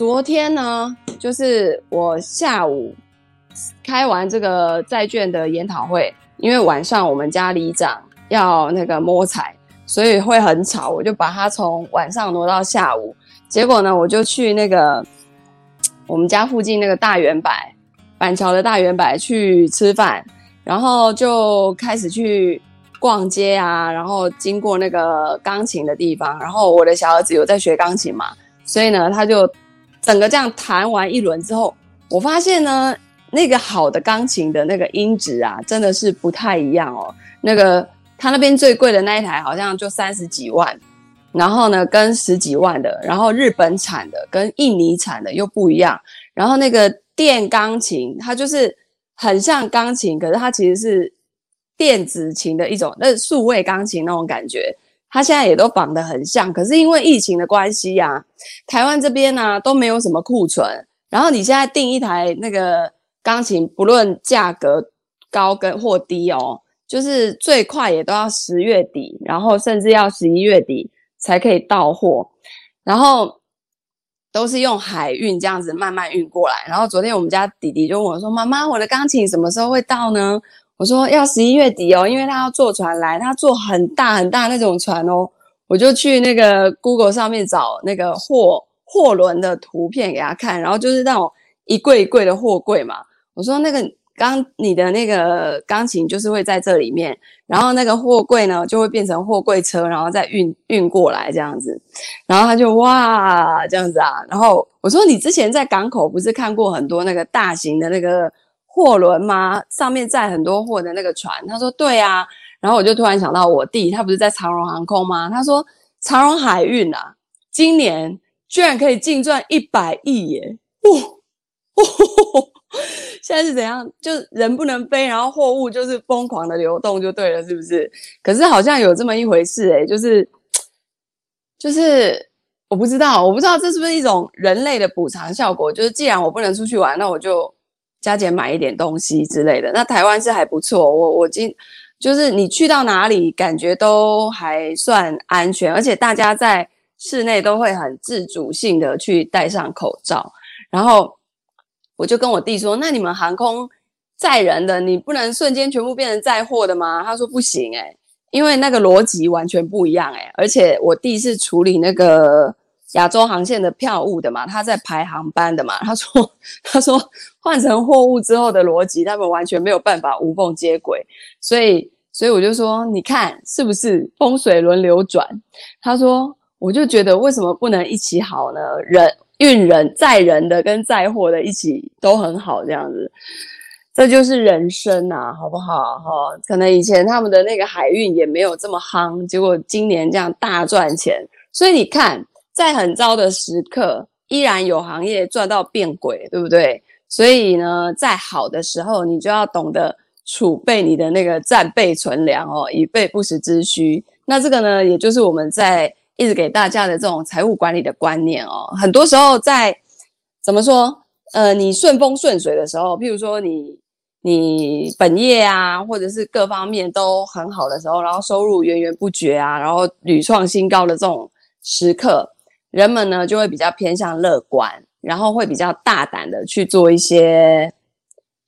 昨天呢，就是我下午开完这个债券的研讨会，因为晚上我们家里长要那个摸彩，所以会很吵，我就把它从晚上挪到下午。结果呢，我就去那个我们家附近那个大圆柏板桥的大圆柏去吃饭，然后就开始去逛街啊，然后经过那个钢琴的地方，然后我的小儿子有在学钢琴嘛，所以呢，他就。整个这样弹完一轮之后，我发现呢，那个好的钢琴的那个音质啊，真的是不太一样哦。那个他那边最贵的那一台好像就三十几万，然后呢，跟十几万的，然后日本产的跟印尼产的又不一样。然后那个电钢琴，它就是很像钢琴，可是它其实是电子琴的一种，那数位钢琴那种感觉。它现在也都绑得很像，可是因为疫情的关系呀、台湾这边呢、都没有什么库存。然后你现在订一台那个钢琴，不论价格高跟或低哦，就是最快也都要十月底，然后甚至要十一月底才可以到货。然后都是用海运这样子慢慢运过来。然后昨天我们家弟弟就问我说：“妈妈，我的钢琴什么时候会到呢？”我说要十一月底哦，因为他要坐船来，他坐很大很大那种船哦。我就去那个 Google 上面找那个货货轮的图片给他看，然后就是那种一柜一柜的货柜嘛。我说那个钢你的那个钢琴就是会在这里面，然后那个货柜呢就会变成货柜车，然后再运运过来这样子。然后他就哇这样子啊，然后我说你之前在港口不是看过很多那个大型的那个。货轮吗？上面载很多货的那个船。他说对啊，然后我就突然想到我弟，他不是在长荣航空吗？他说长荣海运啊，今年居然可以净赚一百亿耶！哇、哦哦，现在是怎样？就人不能飞，然后货物就是疯狂的流动，就对了，是不是？可是好像有这么一回事诶，就是就是我不知道，我不知道这是不是一种人类的补偿效果？就是既然我不能出去玩，那我就。加减买一点东西之类的，那台湾是还不错。我我今就是你去到哪里，感觉都还算安全，而且大家在室内都会很自主性的去戴上口罩。然后我就跟我弟说：“那你们航空载人的，你不能瞬间全部变成载货的吗？”他说：“不行诶，因为那个逻辑完全不一样诶，而且我弟是处理那个。”亚洲航线的票务的嘛，他在排航班的嘛。他说：“ 他说换成货物之后的逻辑，他们完全没有办法无缝接轨。所以，所以我就说，你看是不是风水轮流转？”他说：“我就觉得为什么不能一起好呢？人运人载人的跟载货的一起都很好，这样子，这就是人生啊，好不好？哈，可能以前他们的那个海运也没有这么夯，结果今年这样大赚钱。所以你看。”在很糟的时刻，依然有行业赚到变鬼，对不对？所以呢，在好的时候，你就要懂得储备你的那个战备存粮哦，以备不时之需。那这个呢，也就是我们在一直给大家的这种财务管理的观念哦。很多时候在怎么说？呃，你顺风顺水的时候，譬如说你你本业啊，或者是各方面都很好的时候，然后收入源源不绝啊，然后屡创新高的这种时刻。人们呢就会比较偏向乐观，然后会比较大胆的去做一些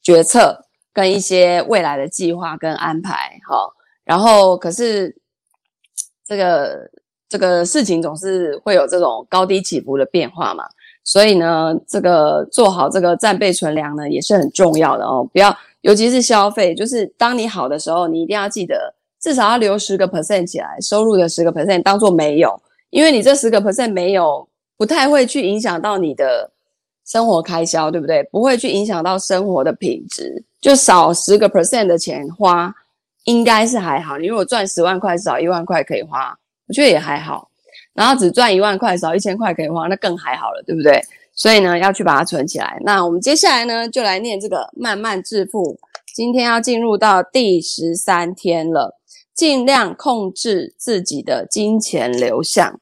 决策跟一些未来的计划跟安排，好，然后可是这个这个事情总是会有这种高低起伏的变化嘛，所以呢，这个做好这个战备存粮呢也是很重要的哦，不要，尤其是消费，就是当你好的时候，你一定要记得至少要留十个 percent 起来，收入的十个 percent 当做没有。因为你这十个 percent 没有，不太会去影响到你的生活开销，对不对？不会去影响到生活的品质，就少十个 percent 的钱花，应该是还好。你如果赚十万块，少一万块可以花，我觉得也还好。然后只赚一万块，少一千块可以花，那更还好了，对不对？所以呢，要去把它存起来。那我们接下来呢，就来念这个慢慢致富。今天要进入到第十三天了，尽量控制自己的金钱流向。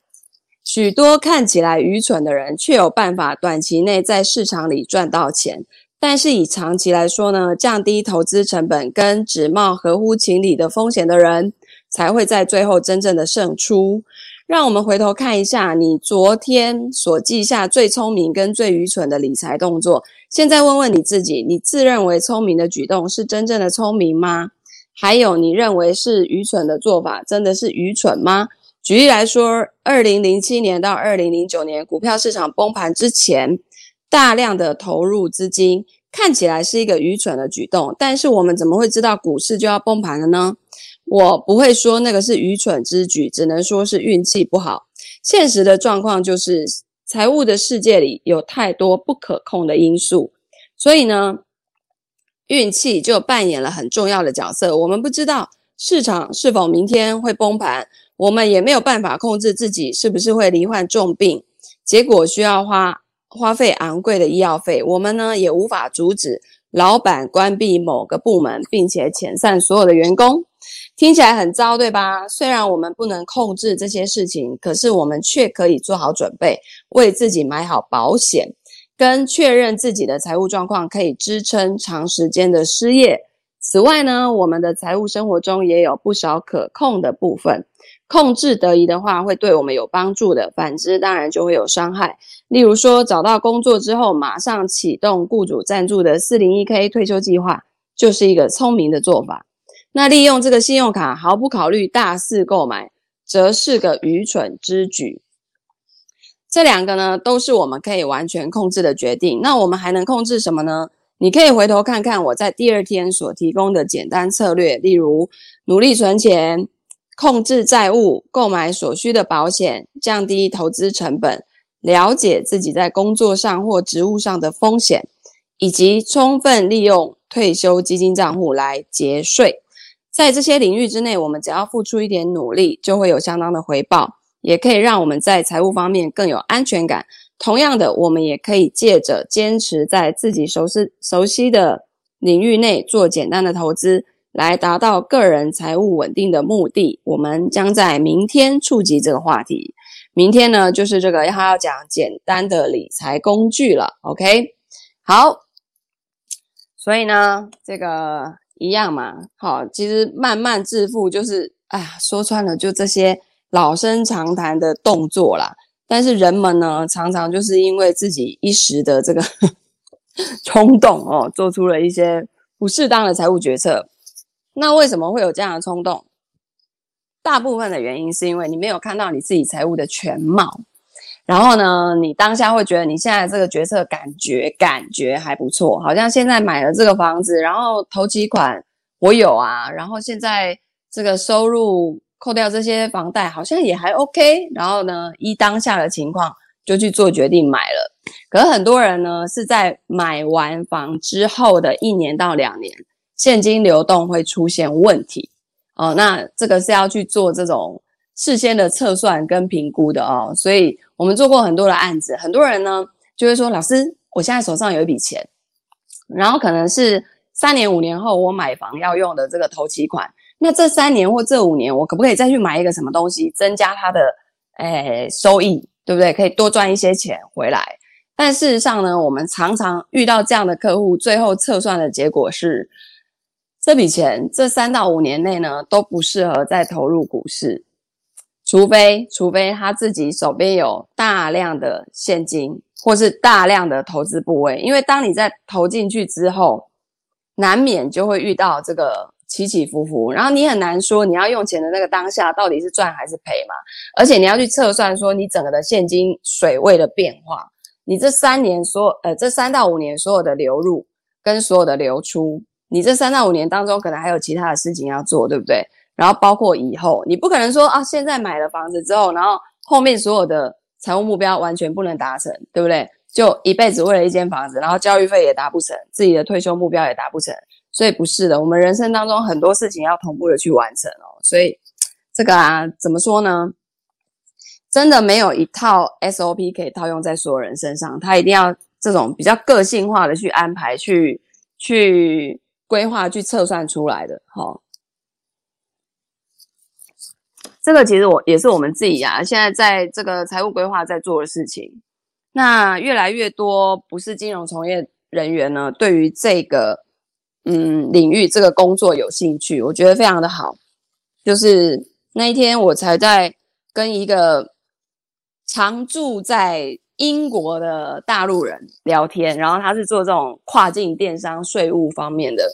许多看起来愚蠢的人，却有办法短期内在市场里赚到钱。但是以长期来说呢，降低投资成本跟只冒合乎情理的风险的人，才会在最后真正的胜出。让我们回头看一下你昨天所记下最聪明跟最愚蠢的理财动作。现在问问你自己，你自认为聪明的举动是真正的聪明吗？还有你认为是愚蠢的做法，真的是愚蠢吗？举例来说，二零零七年到二零零九年股票市场崩盘之前，大量的投入资金看起来是一个愚蠢的举动，但是我们怎么会知道股市就要崩盘了呢？我不会说那个是愚蠢之举，只能说是运气不好。现实的状况就是，财务的世界里有太多不可控的因素，所以呢，运气就扮演了很重要的角色。我们不知道市场是否明天会崩盘，我们也没有办法控制自己是不是会罹患重病，结果需要花花费昂贵的医药费。我们呢，也无法阻止老板关闭某个部门，并且遣散所有的员工。听起来很糟，对吧？虽然我们不能控制这些事情，可是我们却可以做好准备，为自己买好保险，跟确认自己的财务状况可以支撑长时间的失业。此外呢，我们的财务生活中也有不少可控的部分，控制得宜的话，会对我们有帮助的；反之，当然就会有伤害。例如说，找到工作之后，马上启动雇主赞助的 401k 退休计划，就是一个聪明的做法。那利用这个信用卡毫不考虑大肆购买，则是个愚蠢之举。这两个呢，都是我们可以完全控制的决定。那我们还能控制什么呢？你可以回头看看我在第二天所提供的简单策略，例如努力存钱、控制债务、购买所需的保险、降低投资成本、了解自己在工作上或职务上的风险，以及充分利用退休基金账户来节税。在这些领域之内，我们只要付出一点努力，就会有相当的回报，也可以让我们在财务方面更有安全感。同样的，我们也可以借着坚持在自己熟悉熟悉的领域内做简单的投资，来达到个人财务稳定的目的。我们将在明天触及这个话题。明天呢，就是这个要要讲简单的理财工具了。OK，好，所以呢，这个。一样嘛，好，其实慢慢致富就是，哎呀，说穿了就这些老生常谈的动作啦。但是人们呢，常常就是因为自己一时的这个 冲动哦，做出了一些不适当的财务决策。那为什么会有这样的冲动？大部分的原因是因为你没有看到你自己财务的全貌。然后呢，你当下会觉得你现在这个决策感觉感觉还不错，好像现在买了这个房子，然后头期款我有啊，然后现在这个收入扣掉这些房贷，好像也还 OK。然后呢，依当下的情况就去做决定买了。可是很多人呢是在买完房之后的一年到两年，现金流动会出现问题哦。那这个是要去做这种事先的测算跟评估的哦，所以。我们做过很多的案子，很多人呢就会说：“老师，我现在手上有一笔钱，然后可能是三年五年后我买房要用的这个头期款。那这三年或这五年，我可不可以再去买一个什么东西，增加它的诶收益，对不对？可以多赚一些钱回来。但事实上呢，我们常常遇到这样的客户，最后测算的结果是，这笔钱这三到五年内呢都不适合再投入股市。”除非，除非他自己手边有大量的现金，或是大量的投资部位，因为当你在投进去之后，难免就会遇到这个起起伏伏，然后你很难说你要用钱的那个当下到底是赚还是赔嘛，而且你要去测算说你整个的现金水位的变化，你这三年所有呃这三到五年所有的流入跟所有的流出，你这三到五年当中可能还有其他的事情要做，对不对？然后包括以后，你不可能说啊，现在买了房子之后，然后后面所有的财务目标完全不能达成，对不对？就一辈子为了一间房子，然后教育费也达不成，自己的退休目标也达不成，所以不是的。我们人生当中很多事情要同步的去完成哦。所以这个啊，怎么说呢？真的没有一套 SOP 可以套用在所有人身上，他一定要这种比较个性化的去安排、去去规划、去测算出来的，齁。这个其实我也是我们自己啊，现在在这个财务规划在做的事情。那越来越多不是金融从业人员呢，对于这个嗯领域这个工作有兴趣，我觉得非常的好。就是那一天我才在跟一个常住在英国的大陆人聊天，然后他是做这种跨境电商税务方面的，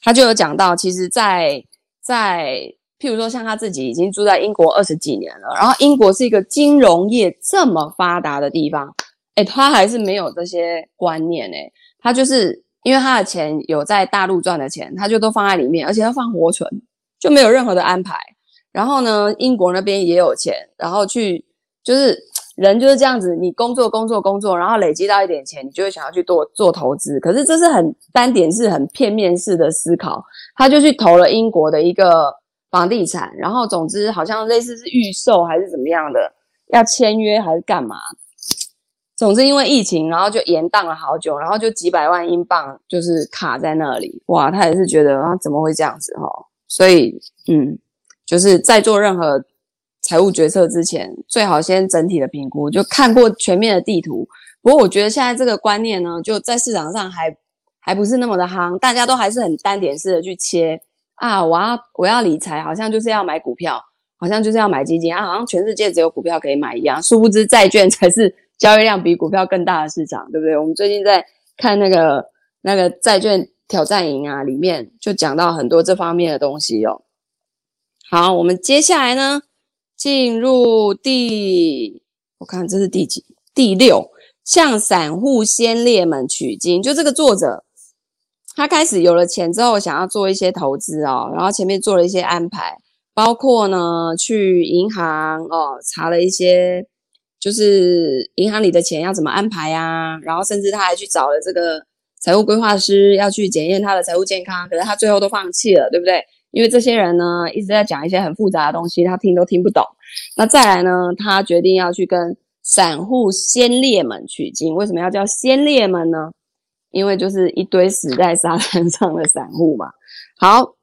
他就有讲到，其实在，在譬如说像他自己已经住在英国二十几年了，然后英国是一个金融业这么发达的地方，诶，他还是没有这些观念诶，他就是因为他的钱有在大陆赚的钱，他就都放在里面，而且他放活存，就没有任何的安排。然后呢，英国那边也有钱，然后去就是人就是这样子，你工作工作工作，然后累积到一点钱，你就会想要去做做投资。可是这是很单点式、很片面式的思考。他就去投了英国的一个房地产，然后总之好像类似是预售还是怎么样的，要签约还是干嘛？总之因为疫情，然后就延宕了好久，然后就几百万英镑就是卡在那里。哇，他也是觉得啊，怎么会这样子哈？所以嗯。就是在做任何财务决策之前，最好先整体的评估，就看过全面的地图。不过我觉得现在这个观念呢，就在市场上还还不是那么的夯，大家都还是很单点式的去切啊。我要我要理财，好像就是要买股票，好像就是要买基金啊，好像全世界只有股票可以买一样。殊不知债券才是交易量比股票更大的市场，对不对？我们最近在看那个那个债券挑战营啊，里面就讲到很多这方面的东西哦。好，我们接下来呢，进入第，我看这是第几？第六，向散户先烈们取经。就这个作者，他开始有了钱之后，想要做一些投资哦，然后前面做了一些安排，包括呢，去银行哦，查了一些，就是银行里的钱要怎么安排啊，然后甚至他还去找了这个财务规划师，要去检验他的财务健康，可是他最后都放弃了，对不对？因为这些人呢，一直在讲一些很复杂的东西，他听都听不懂。那再来呢，他决定要去跟散户先烈们取经。为什么要叫先烈们呢？因为就是一堆死在沙滩上的散户嘛。好，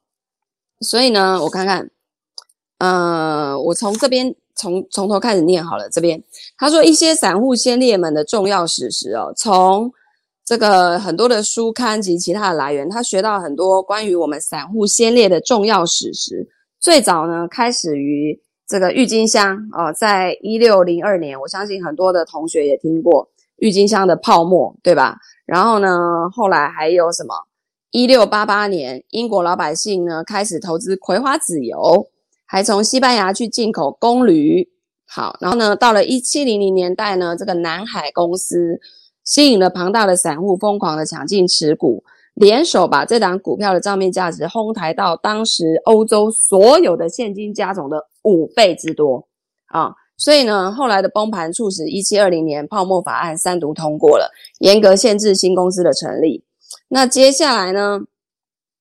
所以呢，我看看，呃，我从这边从从头开始念好了。这边他说一些散户先烈们的重要史实哦，从。这个很多的书刊及其他的来源，他学到很多关于我们散户先烈的重要史实。最早呢，开始于这个郁金香哦，在一六零二年，我相信很多的同学也听过郁金香的泡沫，对吧？然后呢，后来还有什么？一六八八年，英国老百姓呢开始投资葵花籽油，还从西班牙去进口公驴。好，然后呢，到了一七零零年代呢，这个南海公司。吸引了庞大的散户疯狂的抢进持股，联手把这档股票的账面价值哄抬到当时欧洲所有的现金加总的五倍之多啊！所以呢，后来的崩盘促使一七二零年泡沫法案三读通过了，严格限制新公司的成立。那接下来呢，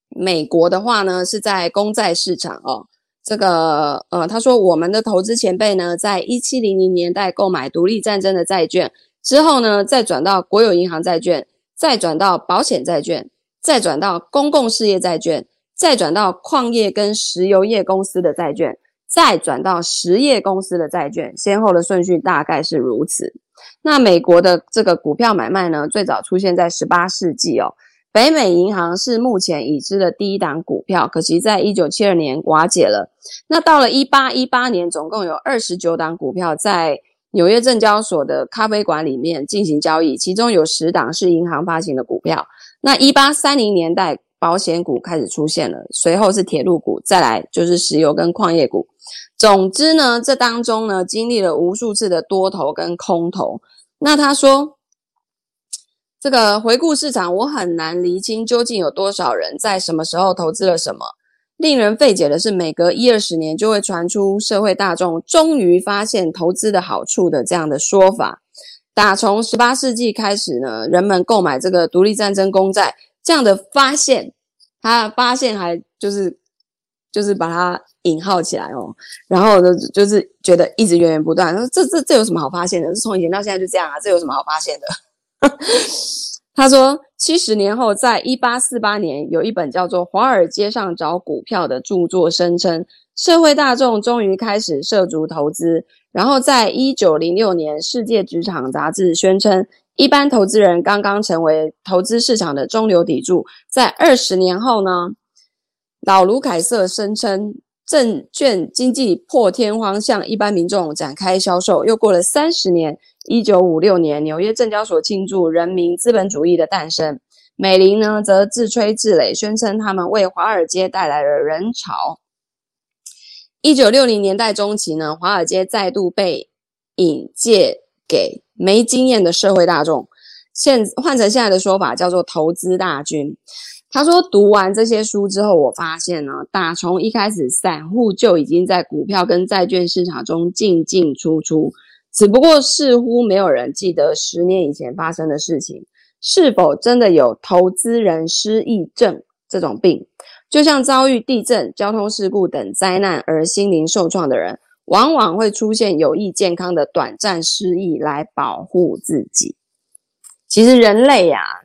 美国的话呢是在公债市场哦，这个呃，他说我们的投资前辈呢，在一七零零年代购买独立战争的债券。之后呢，再转到国有银行债券，再转到保险债券，再转到公共事业债券，再转到矿业跟石油业公司的债券，再转到实业公司的债券，先后的顺序大概是如此。那美国的这个股票买卖呢，最早出现在十八世纪哦。北美银行是目前已知的第一档股票，可惜在一九七二年瓦解了。那到了一八一八年，总共有二十九档股票在。纽约证交所的咖啡馆里面进行交易，其中有十档是银行发行的股票。那一八三零年代，保险股开始出现了，随后是铁路股，再来就是石油跟矿业股。总之呢，这当中呢，经历了无数次的多头跟空头。那他说，这个回顾市场，我很难厘清究竟有多少人在什么时候投资了什么。令人费解的是，每隔一二十年就会传出社会大众终于发现投资的好处的这样的说法。打从十八世纪开始呢，人们购买这个独立战争公债这样的发现，他发现还就是就是把它引号起来哦，然后呢就是觉得一直源源不断。说这这这有什么好发现的？是从以前到现在就这样啊，这有什么好发现的？他说，七十年后，在一八四八年，有一本叫做《华尔街上找股票》的著作，声称社会大众终于开始涉足投资。然后，在一九零六年，《世界职场杂志》宣称，一般投资人刚刚成为投资市场的中流砥柱。在二十年后呢，老卢凯瑟声称，证券经济破天荒向一般民众展开销售。又过了三十年，一九五六年，纽约证交所庆祝人民资本主义的诞生。美林呢，则自吹自擂，宣称他们为华尔街带来了人潮。一九六零年代中期呢，华尔街再度被引介给没经验的社会大众。现换成现在的说法，叫做投资大军。他说，读完这些书之后，我发现呢，打从一开始，散户就已经在股票跟债券市场中进进出出，只不过似乎没有人记得十年以前发生的事情。是否真的有投资人失忆症这种病？就像遭遇地震、交通事故等灾难而心灵受创的人，往往会出现有益健康的短暂失忆来保护自己。其实人类呀、啊，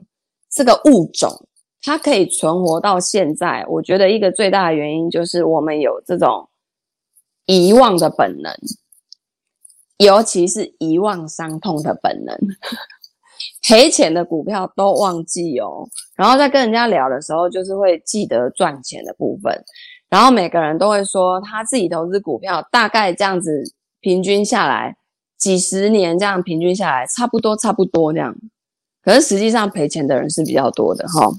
这个物种，它可以存活到现在，我觉得一个最大的原因就是我们有这种遗忘的本能，尤其是遗忘伤痛的本能。赔钱的股票都忘记哦，然后在跟人家聊的时候，就是会记得赚钱的部分。然后每个人都会说他自己投资股票，大概这样子平均下来几十年这样平均下来，差不多差不多这样。可是实际上赔钱的人是比较多的哈。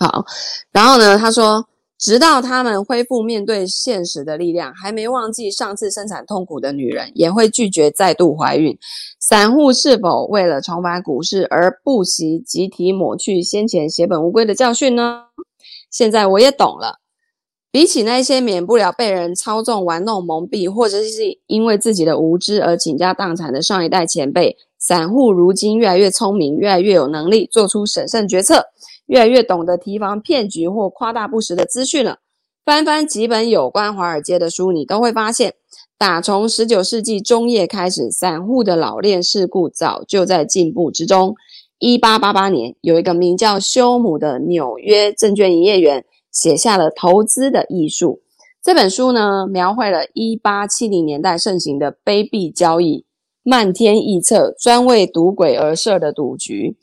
好，然后呢，他说。直到他们恢复面对现实的力量，还没忘记上次生产痛苦的女人，也会拒绝再度怀孕。散户是否为了重返股市而不惜集体抹去先前血本无归的教训呢？现在我也懂了。比起那些免不了被人操纵、玩弄、蒙蔽，或者是因为自己的无知而倾家荡产的上一代前辈，散户如今越来越聪明，越来越有能力做出审慎决策。越来越懂得提防骗局或夸大不实的资讯了。翻翻几本有关华尔街的书，你都会发现，打从十九世纪中叶开始，散户的老练世故早就在进步之中。一八八八年，有一个名叫休姆的纽约证券营业员写下了《投资的艺术》这本书呢，描绘了一八七零年代盛行的卑鄙交易、漫天臆测、专为赌鬼而设的赌局。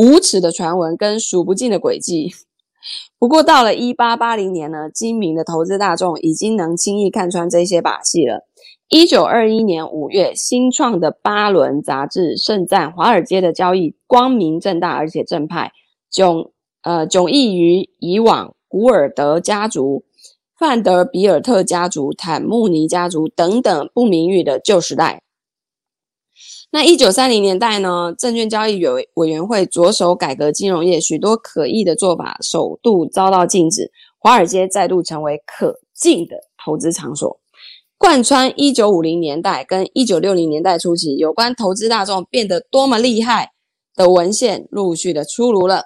无耻的传闻跟数不尽的诡计。不过到了一八八零年呢，精明的投资大众已经能轻易看穿这些把戏了。一九二一年五月，新创的巴伦杂志盛赞华尔街的交易光明正大，而且正派，迥呃迥异于以往古尔德家族、范德比尔特家族、坦慕尼家族等等不名誉的旧时代。那一九三零年代呢，证券交易委委员会着手改革金融业，许多可疑的做法首度遭到禁止，华尔街再度成为可敬的投资场所。贯穿一九五零年代跟一九六零年代初期，有关投资大众变得多么厉害的文献陆续的出炉了。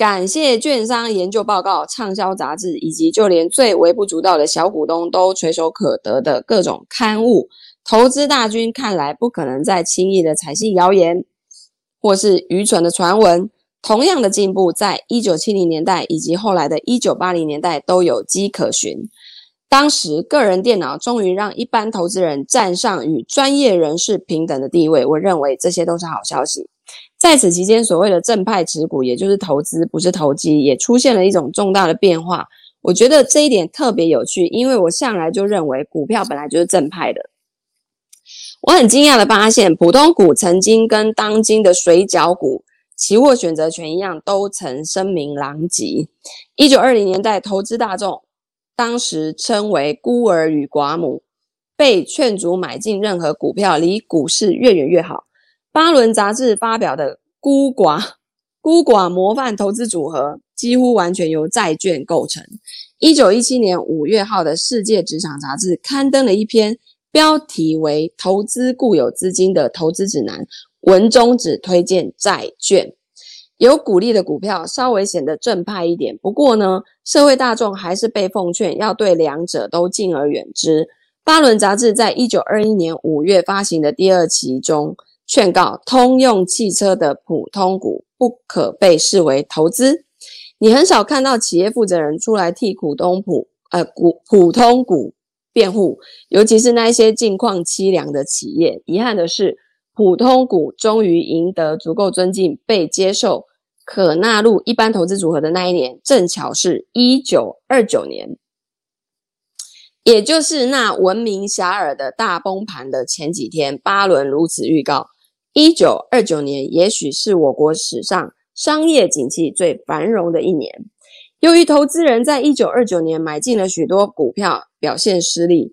感谢券商研究报告、畅销杂志，以及就连最微不足道的小股东都垂手可得的各种刊物。投资大军看来不可能再轻易的采信谣言，或是愚蠢的传闻。同样的进步，在一九七零年代以及后来的一九八零年代都有迹可循。当时，个人电脑终于让一般投资人站上与专业人士平等的地位。我认为这些都是好消息。在此期间，所谓的正派持股，也就是投资，不是投机，也出现了一种重大的变化。我觉得这一点特别有趣，因为我向来就认为股票本来就是正派的。我很惊讶的发现，普通股曾经跟当今的水饺股、期货选择权一样，都曾声名狼藉。一九二零年代，投资大众当时称为孤儿与寡母，被劝阻买进任何股票，离股市越远越好。巴伦杂志发表的孤寡孤寡模范投资组合，几乎完全由债券构成。一九一七年五月号的《世界职场杂志》刊登了一篇。标题为“投资固有资金的投资指南”，文中只推荐债券，有股利的股票稍微显得正派一点。不过呢，社会大众还是被奉劝要对两者都敬而远之。巴伦杂志在一九二一年五月发行的第二期中劝告，通用汽车的普通股不可被视为投资。你很少看到企业负责人出来替股东普呃股普通股。辩护，尤其是那些境况凄凉的企业。遗憾的是，普通股终于赢得足够尊敬，被接受，可纳入一般投资组合的那一年，正巧是一九二九年。也就是那闻名遐迩的大崩盘的前几天，巴伦如此预告：一九二九年也许是我国史上商业景气最繁荣的一年。由于投资人在一九二九年买进了许多股票，表现失利，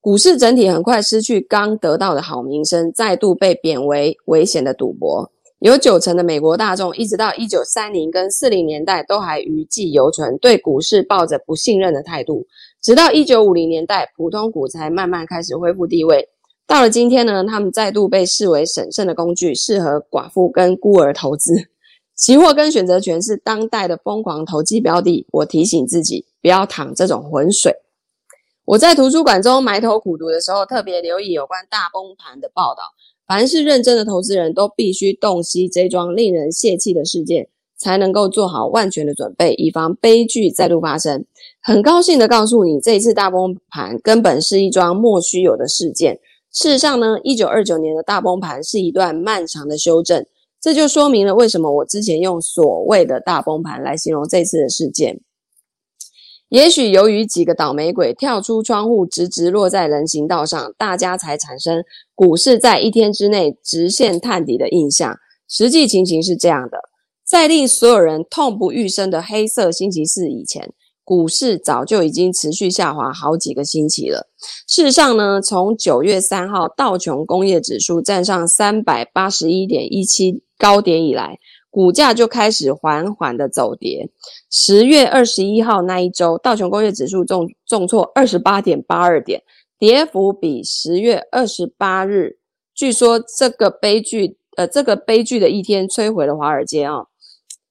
股市整体很快失去刚得到的好名声，再度被贬为危险的赌博。有九成的美国大众，一直到一九三零跟四零年代，都还余悸犹存，对股市抱着不信任的态度。直到一九五零年代，普通股才慢慢开始恢复地位。到了今天呢，他们再度被视为审慎的工具，适合寡妇跟孤儿投资。期货跟选择权是当代的疯狂投机标的。我提醒自己，不要淌这种浑水。我在图书馆中埋头苦读的时候，特别留意有关大崩盘的报道。凡是认真的投资人都必须洞悉这桩令人泄气的事件，才能够做好万全的准备，以防悲剧再度发生。很高兴地告诉你，这一次大崩盘根本是一桩莫须有的事件。事实上呢，一九二九年的大崩盘是一段漫长的修正，这就说明了为什么我之前用所谓的大崩盘来形容这次的事件。也许由于几个倒霉鬼跳出窗户，直直落在人行道上，大家才产生股市在一天之内直线探底的印象。实际情形是这样的：在令所有人痛不欲生的黑色星期四以前，股市早就已经持续下滑好几个星期了。事实上呢，从九月三号道琼工业指数站上三百八十一点一七高点以来，股价就开始缓缓的走跌。十月二十一号那一周，道琼工业指数重重挫二十八点八二点，跌幅比十月二十八日，据说这个悲剧，呃，这个悲剧的一天摧毁了华尔街啊、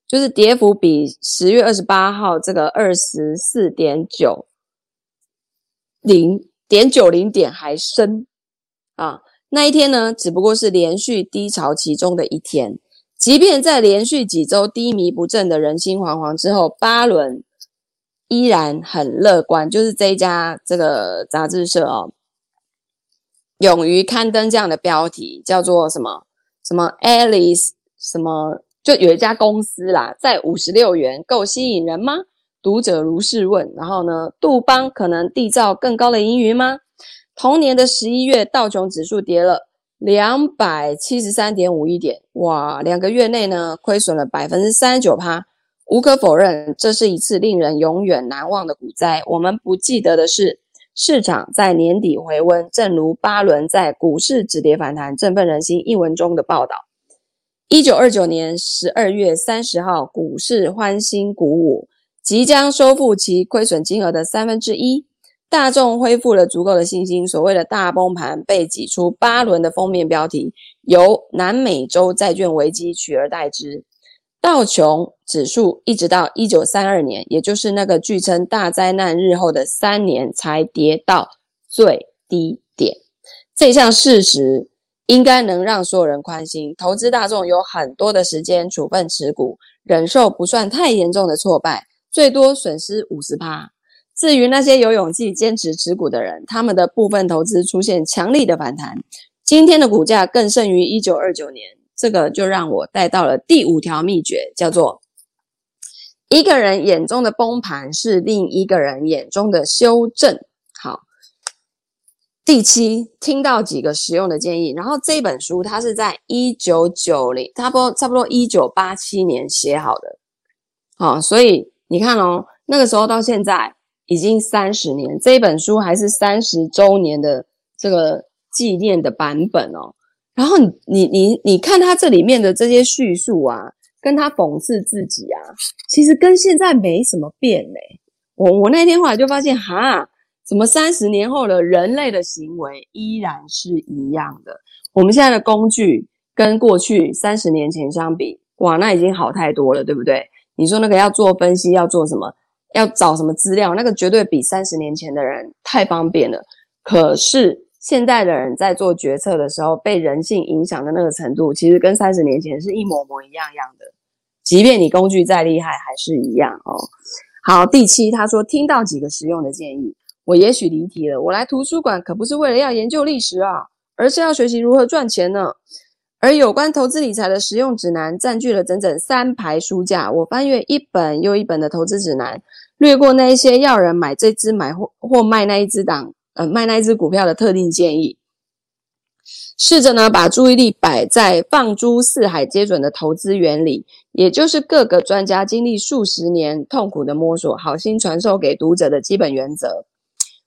就是跌幅比十月二十八号这个二十四点九零点九零点还深啊。那一天呢，只不过是连续低潮其中的一天。即便在连续几周低迷不振的人心惶惶之后，巴伦依然很乐观。就是这一家这个杂志社哦，勇于刊登这样的标题，叫做什么什么 Alice 什么，就有一家公司啦，在五十六元够吸引人吗？读者如是问。然后呢，杜邦可能缔造更高的盈余吗？同年的十一月，道琼指数跌了。两百七十三点五一点，哇！两个月内呢，亏损了百分之三十九趴。无可否认，这是一次令人永远难忘的股灾。我们不记得的是，市场在年底回温，正如巴伦在《股市止跌反弹，振奋人心》一文中的报道。一九二九年十二月三十号，股市欢欣鼓舞，即将收复其亏损金额的三分之一。大众恢复了足够的信心，所谓的大崩盘被挤出八轮的封面标题，由南美洲债券危机取而代之。道琼指数一直到一九三二年，也就是那个据称大灾难日后的三年，才跌到最低点。这项事实应该能让所有人宽心。投资大众有很多的时间处分持股，忍受不算太严重的挫败，最多损失五十趴。至于那些有勇气坚持持股的人，他们的部分投资出现强力的反弹，今天的股价更胜于一九二九年。这个就让我带到了第五条秘诀，叫做一个人眼中的崩盘是另一个人眼中的修正。第七，听到几个实用的建议。然后这本书它是在一九九零，差不多差不多一九八七年写好的。好，所以你看哦，那个时候到现在。已经三十年，这本书还是三十周年的这个纪念的版本哦。然后你你你看他这里面的这些叙述啊，跟他讽刺自己啊，其实跟现在没什么变嘞。我我那天后来就发现，哈，怎么三十年后的人类的行为依然是一样的？我们现在的工具跟过去三十年前相比，哇，那已经好太多了，对不对？你说那个要做分析，要做什么？要找什么资料？那个绝对比三十年前的人太方便了。可是现在的人在做决策的时候，被人性影响的那个程度，其实跟三十年前是一模模一样样的。即便你工具再厉害，还是一样哦。好，第七，他说听到几个实用的建议，我也许离题了。我来图书馆可不是为了要研究历史啊，而是要学习如何赚钱呢。而有关投资理财的实用指南占据了整整三排书架，我翻阅一本又一本的投资指南。略过那一些要人买这支买或或卖那一支档，呃，卖那一只股票的特定建议。试着呢，把注意力摆在放诸四海皆准的投资原理，也就是各个专家经历数十年痛苦的摸索，好心传授给读者的基本原则。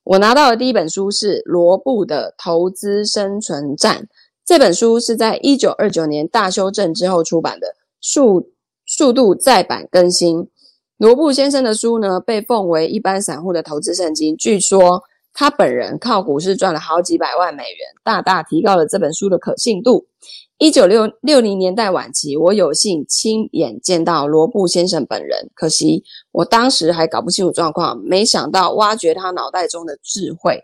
我拿到的第一本书是罗布的《投资生存战》，这本书是在一九二九年大修正之后出版的，速速度再版更新。罗布先生的书呢，被奉为一般散户的投资圣经，据说。他本人靠股市赚了好几百万美元，大大提高了这本书的可信度。一九六六零年代晚期，我有幸亲眼见到罗布先生本人，可惜我当时还搞不清楚状况，没想到挖掘他脑袋中的智慧。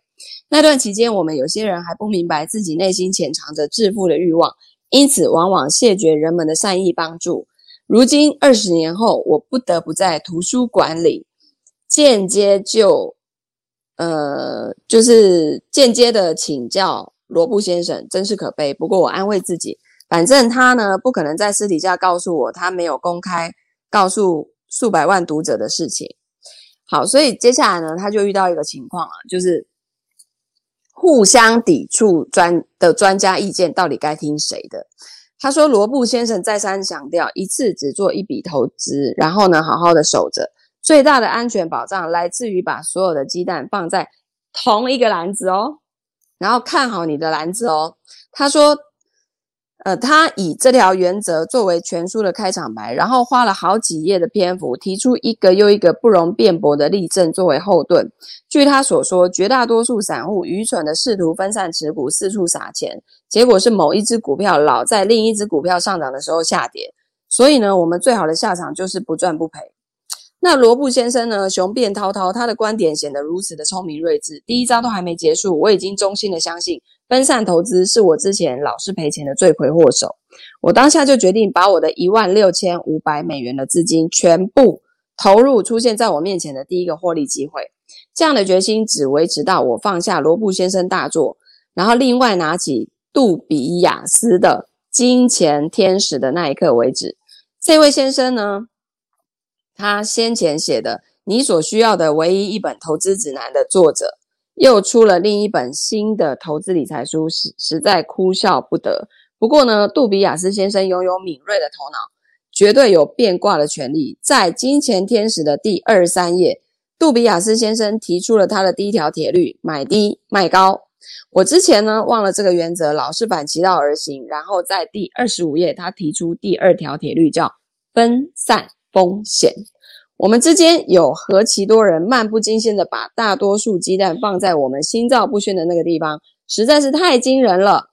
那段期间，我们有些人还不明白自己内心潜藏着致富的欲望，因此往往谢绝人们的善意帮助。如今二十年后，我不得不在图书馆里间接就。呃，就是间接的请教罗布先生，真是可悲。不过我安慰自己，反正他呢不可能在私底下告诉我他没有公开告诉数百万读者的事情。好，所以接下来呢，他就遇到一个情况啊，就是互相抵触专的专家意见，到底该听谁的？他说，罗布先生再三强调，一次只做一笔投资，然后呢，好好的守着。最大的安全保障来自于把所有的鸡蛋放在同一个篮子哦，然后看好你的篮子哦。他说，呃，他以这条原则作为全书的开场白，然后花了好几页的篇幅，提出一个又一个不容辩驳的例证作为后盾。据他所说，绝大多数散户愚蠢的试图分散持股，四处撒钱，结果是某一只股票老在另一只股票上涨的时候下跌。所以呢，我们最好的下场就是不赚不赔。那罗布先生呢？雄辩滔滔，他的观点显得如此的聪明睿智。第一章都还没结束，我已经衷心的相信，分散投资是我之前老是赔钱的罪魁祸首。我当下就决定把我的一万六千五百美元的资金全部投入出现在我面前的第一个获利机会。这样的决心只维持到我放下罗布先生大作，然后另外拿起杜比亚斯的《金钱天使》的那一刻为止。这位先生呢？他先前写的《你所需要的唯一一本投资指南》的作者，又出了另一本新的投资理财书，实实在哭笑不得。不过呢，杜比亚斯先生拥有敏锐的头脑，绝对有变卦的权利。在《金钱天使》的第二十三页，杜比亚斯先生提出了他的第一条铁律：买低卖高。我之前呢忘了这个原则，老是反其道而行。然后在第二十五页，他提出第二条铁律，叫分散。风险，我们之间有何其多人漫不经心的把大多数鸡蛋放在我们心照不宣的那个地方，实在是太惊人了。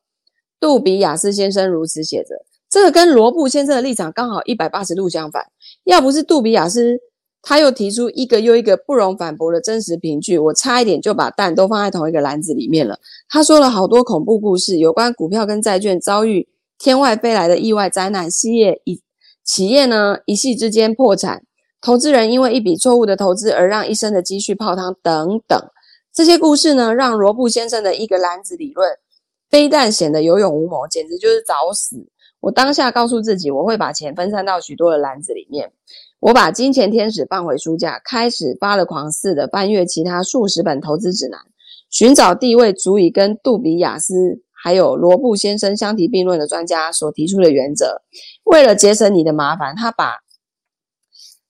杜比亚斯先生如此写着，这个跟罗布先生的立场刚好一百八十度相反。要不是杜比亚斯，他又提出一个又一个不容反驳的真实凭据，我差一点就把蛋都放在同一个篮子里面了。他说了好多恐怖故事，有关股票跟债券遭遇天外飞来的意外灾难，失业以。企业呢，一夕之间破产，投资人因为一笔错误的投资而让一生的积蓄泡汤，等等，这些故事呢，让罗布先生的一个篮子理论非但显得有勇无谋，简直就是找死。我当下告诉自己，我会把钱分散到许多的篮子里面。我把金钱天使放回书架，开始发了狂似的翻阅其他数十本投资指南，寻找地位足以跟杜比亚斯。还有罗布先生相提并论的专家所提出的原则，为了节省你的麻烦，他把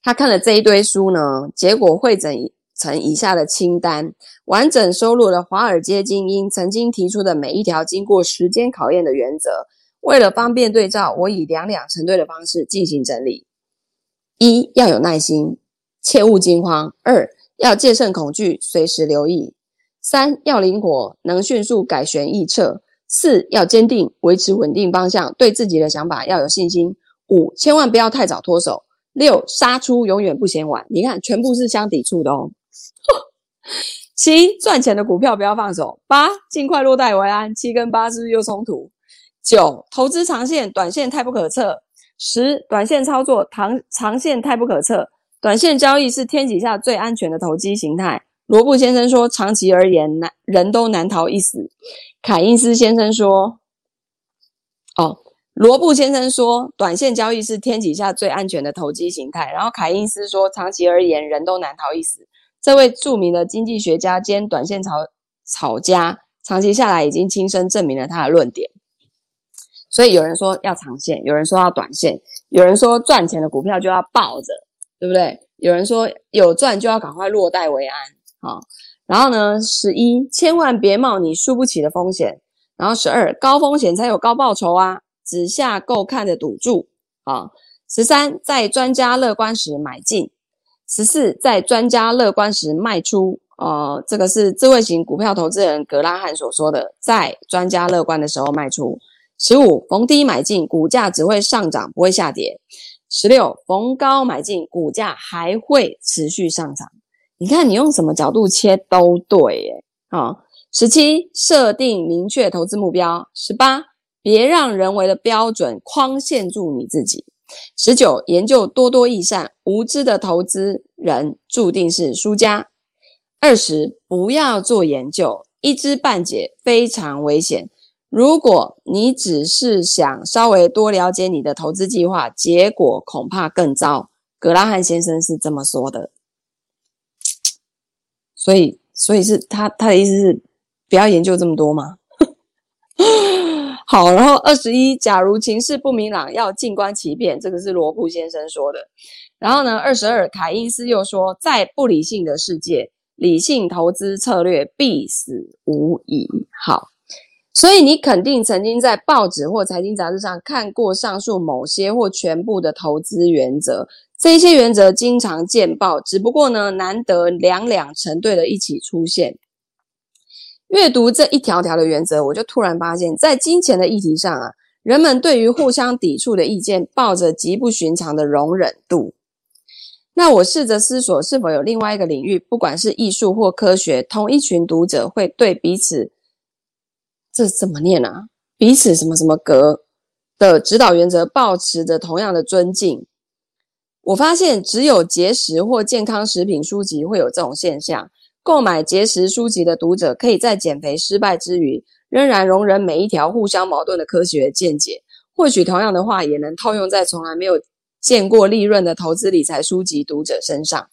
他看了这一堆书呢，结果汇整成以下的清单，完整收录了华尔街精英曾经提出的每一条经过时间考验的原则。为了方便对照，我以两两成对的方式进行整理：一要有耐心，切勿惊慌；二要戒慎恐惧，随时留意；三要灵活，能迅速改弦易辙。四要坚定，维持稳定方向，对自己的想法要有信心。五千万不要太早脱手。六杀出永远不嫌晚。你看，全部是相抵触的哦。七赚钱的股票不要放手。八尽快落袋为安。七跟八是不是又冲突？九投资长线，短线太不可测。十短线操作，长长线太不可测。短线交易是天底下最安全的投机形态。罗布先生说，长期而言，难人都难逃一死。凯因斯先生说：“哦，罗布先生说，短线交易是天底下最安全的投机形态。然后凯因斯说，长期而言，人都难逃一死。这位著名的经济学家兼短线炒炒家，长期下来已经亲身证明了他的论点。所以有人说要长线，有人说要短线，有人说赚钱的股票就要抱着，对不对？有人说有赚就要赶快落袋为安。好，然后呢，十一，千万别冒你输不起的风险。然后十二，高风险才有高报酬啊。只下够看的赌注啊！十三，在专家乐观时买进；十四，在专家乐观时卖出。呃，这个是智慧型股票投资人格拉汉所说的，在专家乐观的时候卖出。十五，逢低买进，股价只会上涨，不会下跌。十六，逢高买进，股价还会持续上涨。你看，你用什么角度切都对耶！啊，十七，设定明确投资目标。十八。别让人为的标准框限住你自己。十九，研究多多益善，无知的投资人注定是输家。二十，不要做研究，一知半解非常危险。如果你只是想稍微多了解你的投资计划，结果恐怕更糟。格拉汉先生是这么说的。所以，所以是他他的意思是不要研究这么多吗？好，然后二十一，假如情势不明朗，要静观其变，这个是罗布先生说的。然后呢，二十二，凯因斯又说，在不理性的世界，理性投资策略必死无疑。好，所以你肯定曾经在报纸或财经杂志上看过上述某些或全部的投资原则，这一些原则经常见报，只不过呢，难得两两成对的一起出现。阅读这一条条的原则，我就突然发现，在金钱的议题上啊，人们对于互相抵触的意见抱着极不寻常的容忍度。那我试着思索，是否有另外一个领域，不管是艺术或科学，同一群读者会对彼此，这怎么念啊？彼此什么什么格的指导原则，抱持着同样的尊敬。我发现，只有节食或健康食品书籍会有这种现象。购买节食书籍的读者，可以在减肥失败之余，仍然容忍每一条互相矛盾的科学见解。或许同样的话，也能套用在从来没有见过利润的投资理财书籍读者身上。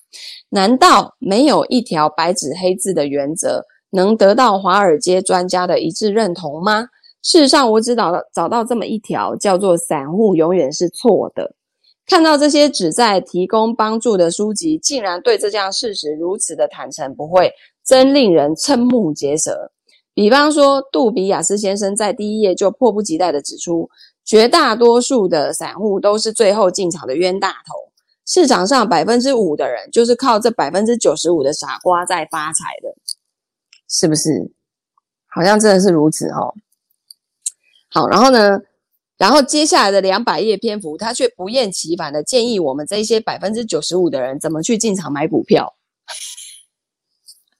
难道没有一条白纸黑字的原则，能得到华尔街专家的一致认同吗？事实上，我只找到找到这么一条，叫做“散户永远是错的”。看到这些旨在提供帮助的书籍，竟然对这项事实如此的坦诚不讳，真令人瞠目结舌。比方说，杜比亚斯先生在第一页就迫不及待地指出，绝大多数的散户都是最后进场的冤大头，市场上百分之五的人就是靠这百分之九十五的傻瓜在发财的，是不是？好像真的是如此哦。好，然后呢？然后接下来的两百页篇幅，他却不厌其烦的建议我们这些百分之九十五的人怎么去进场买股票。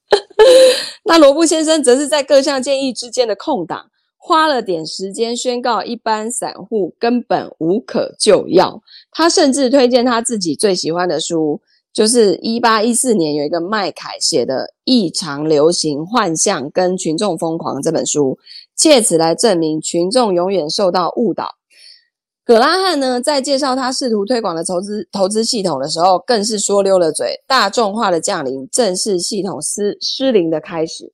那罗布先生则是在各项建议之间的空档，花了点时间宣告一般散户根本无可救药。他甚至推荐他自己最喜欢的书，就是一八一四年有一个麦凯写的《异常流行幻象跟群众疯狂》这本书。借此来证明群众永远受到误导。葛拉汉呢，在介绍他试图推广的投资投资系统的时候，更是说溜了嘴。大众化的降临正是系统失失灵的开始。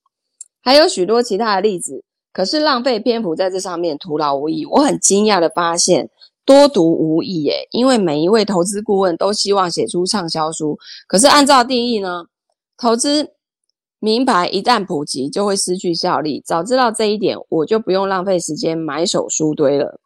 还有许多其他的例子，可是浪费篇幅在这上面徒劳无益。我很惊讶的发现，多读无益耶，因为每一位投资顾问都希望写出畅销书，可是按照定义呢，投资。名牌一旦普及，就会失去效力。早知道这一点，我就不用浪费时间买手书堆了。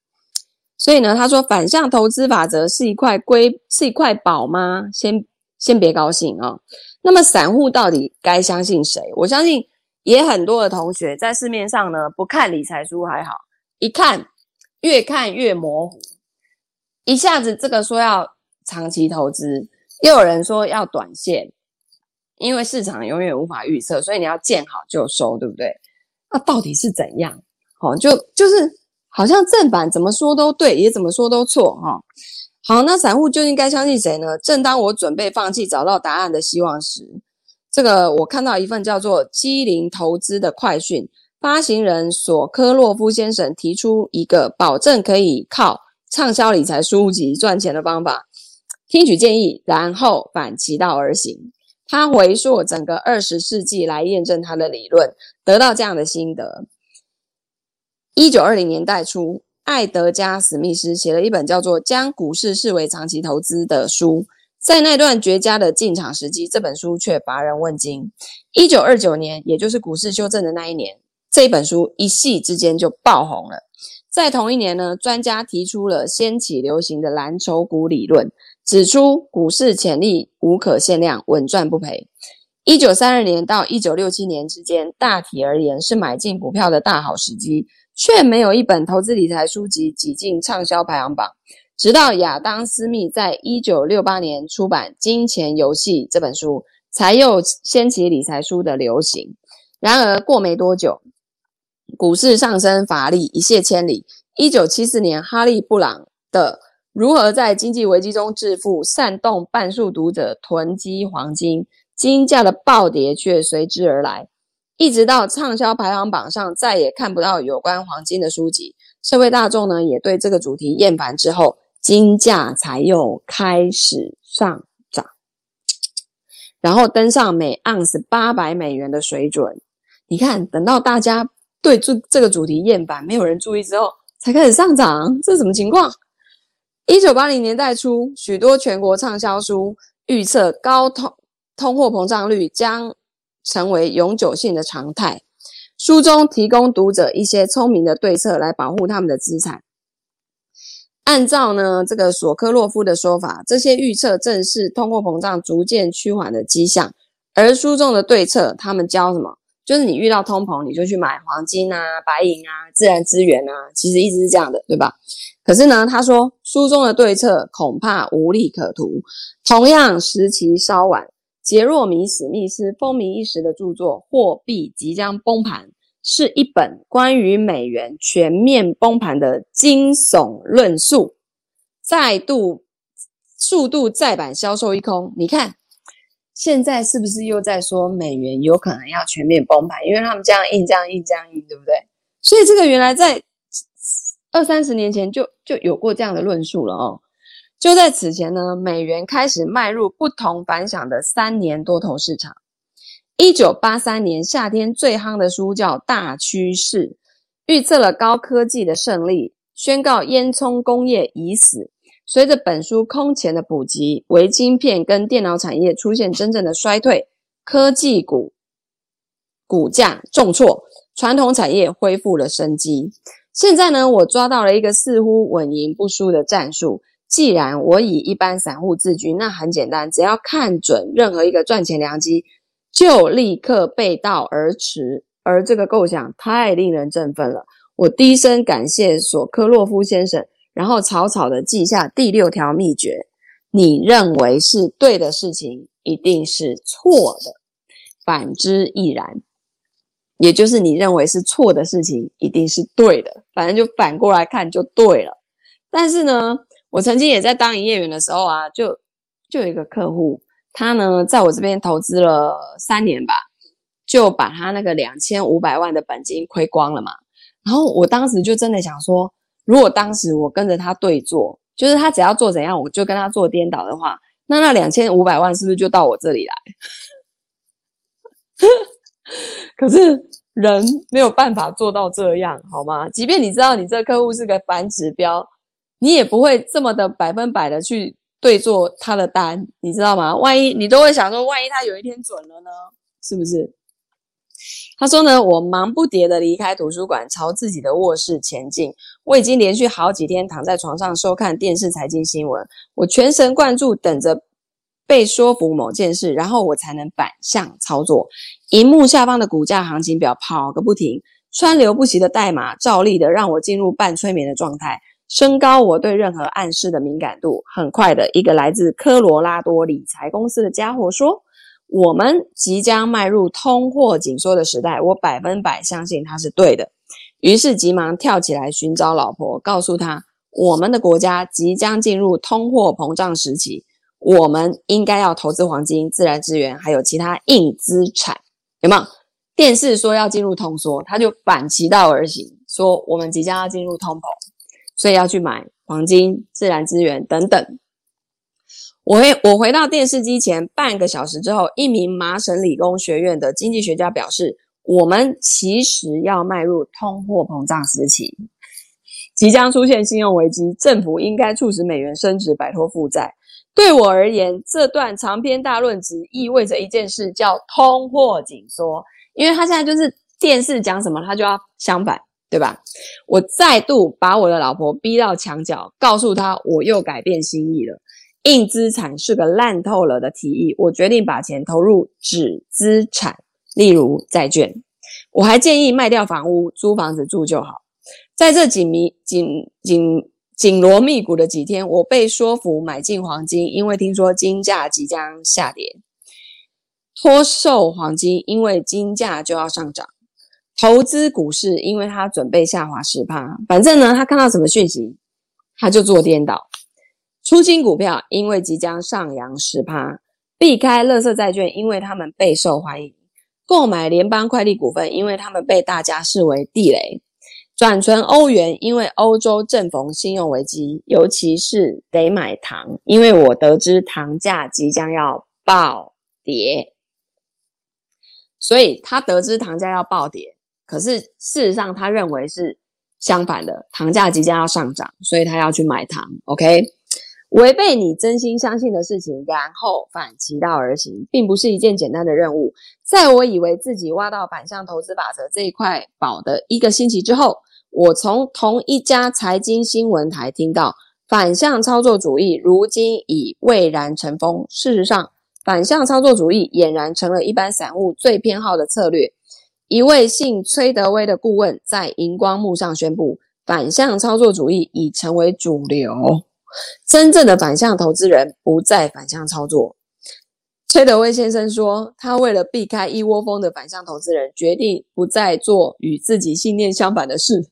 所以呢，他说反向投资法则是一块瑰，是一块宝吗？先先别高兴啊、哦。那么散户到底该相信谁？我相信也很多的同学在市面上呢，不看理财书还好，一看越看越模糊，一下子这个说要长期投资，又有人说要短线。因为市场永远无法预测，所以你要见好就收，对不对？那到底是怎样？好，就就是好像正版怎么说都对，也怎么说都错，哈。好，那散户究竟该相信谁呢？正当我准备放弃找到答案的希望时，这个我看到一份叫做“机灵投资”的快讯，发行人索科洛夫先生提出一个保证可以靠畅销理财书籍赚钱的方法，听取建议，然后反其道而行。他回溯整个二十世纪来验证他的理论，得到这样的心得。一九二零年代初，艾德加·史密斯写了一本叫做《将股市视为长期投资》的书。在那段绝佳的进场时机，这本书却乏人问津。一九二九年，也就是股市修正的那一年，这本书一夕之间就爆红了。在同一年呢，专家提出了掀起流行的蓝筹股理论。指出股市潜力无可限量，稳赚不赔。一九三二年到一九六七年之间，大体而言是买进股票的大好时机，却没有一本投资理财书籍挤进畅销排行榜。直到亚当·斯密在一九六八年出版《金钱游戏》这本书，才又掀起理财书的流行。然而过没多久，股市上升乏力，一泻千里。一九七四年，哈利·布朗的如何在经济危机中致富？煽动半数读者囤积黄金，金价的暴跌却随之而来。一直到畅销排行榜上再也看不到有关黄金的书籍，社会大众呢也对这个主题厌烦之后，金价才又开始上涨，然后登上每盎司八百美元的水准。你看，等到大家对这这个主题厌烦，没有人注意之后，才开始上涨，这是什么情况？一九八零年代初，许多全国畅销书预测高通通货膨胀率将成为永久性的常态。书中提供读者一些聪明的对策来保护他们的资产。按照呢这个索科洛夫的说法，这些预测正是通货膨胀逐渐趋缓的迹象。而书中的对策，他们教什么？就是你遇到通膨，你就去买黄金啊、白银啊、自然资源啊，其实一直是这样的，对吧？可是呢，他说书中的对策恐怕无利可图。同样时期稍晚，杰洛米·史密斯风靡一时的著作《货币即将崩盘》，是一本关于美元全面崩盘的惊悚论述，再度速度再版销售一空。你看。现在是不是又在说美元有可能要全面崩盘？因为他们这样印、这样印、这样印，对不对？所以这个原来在二三十年前就就有过这样的论述了哦。就在此前呢，美元开始迈入不同凡响的三年多头市场。一九八三年夏天最夯的书叫《大趋势》，预测了高科技的胜利，宣告烟囱工业已死。随着本书空前的普及，微晶片跟电脑产业出现真正的衰退，科技股股价重挫，传统产业恢复了生机。现在呢，我抓到了一个似乎稳赢不输的战术。既然我以一般散户自居，那很简单，只要看准任何一个赚钱良机，就立刻背道而驰。而这个构想太令人振奋了，我低声感谢索科洛夫先生。然后草草的记下第六条秘诀：你认为是对的事情，一定是错的；反之亦然。也就是你认为是错的事情，一定是对的。反正就反过来看就对了。但是呢，我曾经也在当营业员的时候啊，就就有一个客户，他呢在我这边投资了三年吧，就把他那个两千五百万的本金亏光了嘛。然后我当时就真的想说。如果当时我跟着他对做，就是他只要做怎样，我就跟他做颠倒的话，那那两千五百万是不是就到我这里来？可是人没有办法做到这样，好吗？即便你知道你这客户是个反指标，你也不会这么的百分百的去对做他的单，你知道吗？万一你都会想说，万一他有一天准了呢？是不是？他说呢，我忙不迭的离开图书馆，朝自己的卧室前进。我已经连续好几天躺在床上收看电视财经新闻，我全神贯注等着被说服某件事，然后我才能反向操作。荧幕下方的股价行情表跑个不停，川流不息的代码照例的让我进入半催眠的状态，升高我对任何暗示的敏感度。很快的，一个来自科罗拉多理财公司的家伙说。我们即将迈入通货紧缩的时代，我百分百相信他是对的。于是急忙跳起来寻找老婆，告诉他我们的国家即将进入通货膨胀时期，我们应该要投资黄金、自然资源还有其他硬资产，有没有？电视说要进入通缩，他就反其道而行，说我们即将要进入通膨，所以要去买黄金、自然资源等等。我回我回到电视机前半个小时之后，一名麻省理工学院的经济学家表示，我们其实要迈入通货膨胀时期，即将出现信用危机，政府应该促使美元升值，摆脱负债。对我而言，这段长篇大论只意味着一件事，叫通货紧缩。因为他现在就是电视讲什么，他就要相反，对吧？我再度把我的老婆逼到墙角，告诉她我又改变心意了。硬资产是个烂透了的提议，我决定把钱投入纸资产，例如债券。我还建议卖掉房屋，租房子住就好。在这紧密、紧紧紧锣密鼓的几天，我被说服买进黄金，因为听说金价即将下跌。脱售黄金，因为金价就要上涨；投资股市，因为他准备下滑十趴。反正呢，他看到什么讯息，他就做颠倒。出清股票，因为即将上扬十趴；避开垃圾债券，因为他们备受欢迎；购买联邦快递股份，因为他们被大家视为地雷；转存欧元，因为欧洲正逢信用危机，尤其是得买糖，因为我得知糖价即将要暴跌。所以他得知糖价要暴跌，可是事实上他认为是相反的，糖价即将要上涨，所以他要去买糖。OK，违背你真心相信的事情，然后反其道而行，并不是一件简单的任务。在我以为自己挖到反向投资法则这一块宝的一个星期之后，我从同一家财经新闻台听到，反向操作主义如今已蔚然成风。事实上，反向操作主义俨然成了一般散户最偏好的策略。一位姓崔德威的顾问在荧光幕上宣布，反向操作主义已成为主流。真正的反向投资人不再反向操作。崔德威先生说，他为了避开一窝蜂的反向投资人，决定不再做与自己信念相反的事。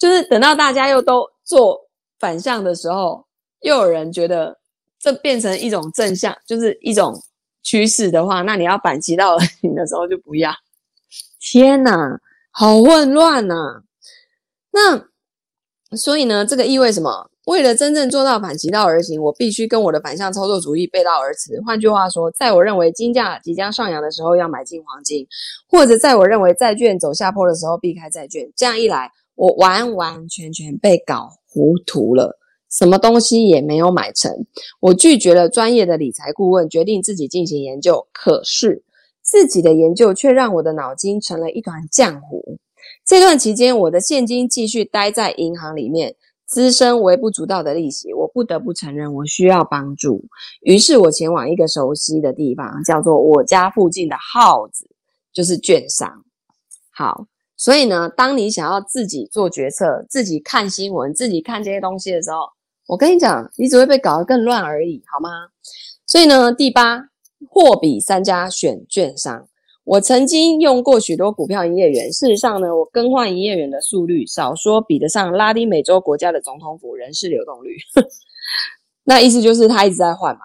就是等到大家又都做反向的时候，又有人觉得这变成一种正向，就是一种。趋势的话，那你要反其道而行的时候就不要。天哪，好混乱呐！那所以呢，这个意味什么？为了真正做到反其道而行，我必须跟我的反向操作主义背道而驰。换句话说，在我认为金价即将上扬的时候，要买进黄金；或者在我认为债券走下坡的时候，避开债券。这样一来，我完完全全被搞糊涂了。什么东西也没有买成，我拒绝了专业的理财顾问，决定自己进行研究。可是自己的研究却让我的脑筋成了一团浆糊。这段期间，我的现金继续待在银行里面，滋生微不足道的利息。我不得不承认，我需要帮助。于是我前往一个熟悉的地方，叫做我家附近的号子，就是券商。好。所以呢，当你想要自己做决策、自己看新闻、自己看这些东西的时候，我跟你讲，你只会被搞得更乱而已，好吗？所以呢，第八，货比三家选券商。我曾经用过许多股票营业员，事实上呢，我更换营业员的速率少说比得上拉丁美洲国家的总统府人事流动率。那意思就是他一直在换嘛。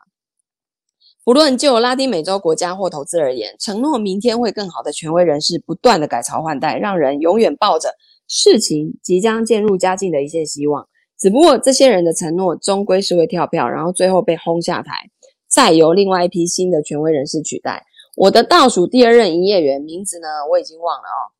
不论就拉丁美洲国家或投资而言，承诺明天会更好的权威人士不断的改朝换代，让人永远抱着事情即将渐入佳境的一线希望。只不过这些人的承诺终归是会跳票，然后最后被轰下台，再由另外一批新的权威人士取代。我的倒数第二任营业员名字呢，我已经忘了哦。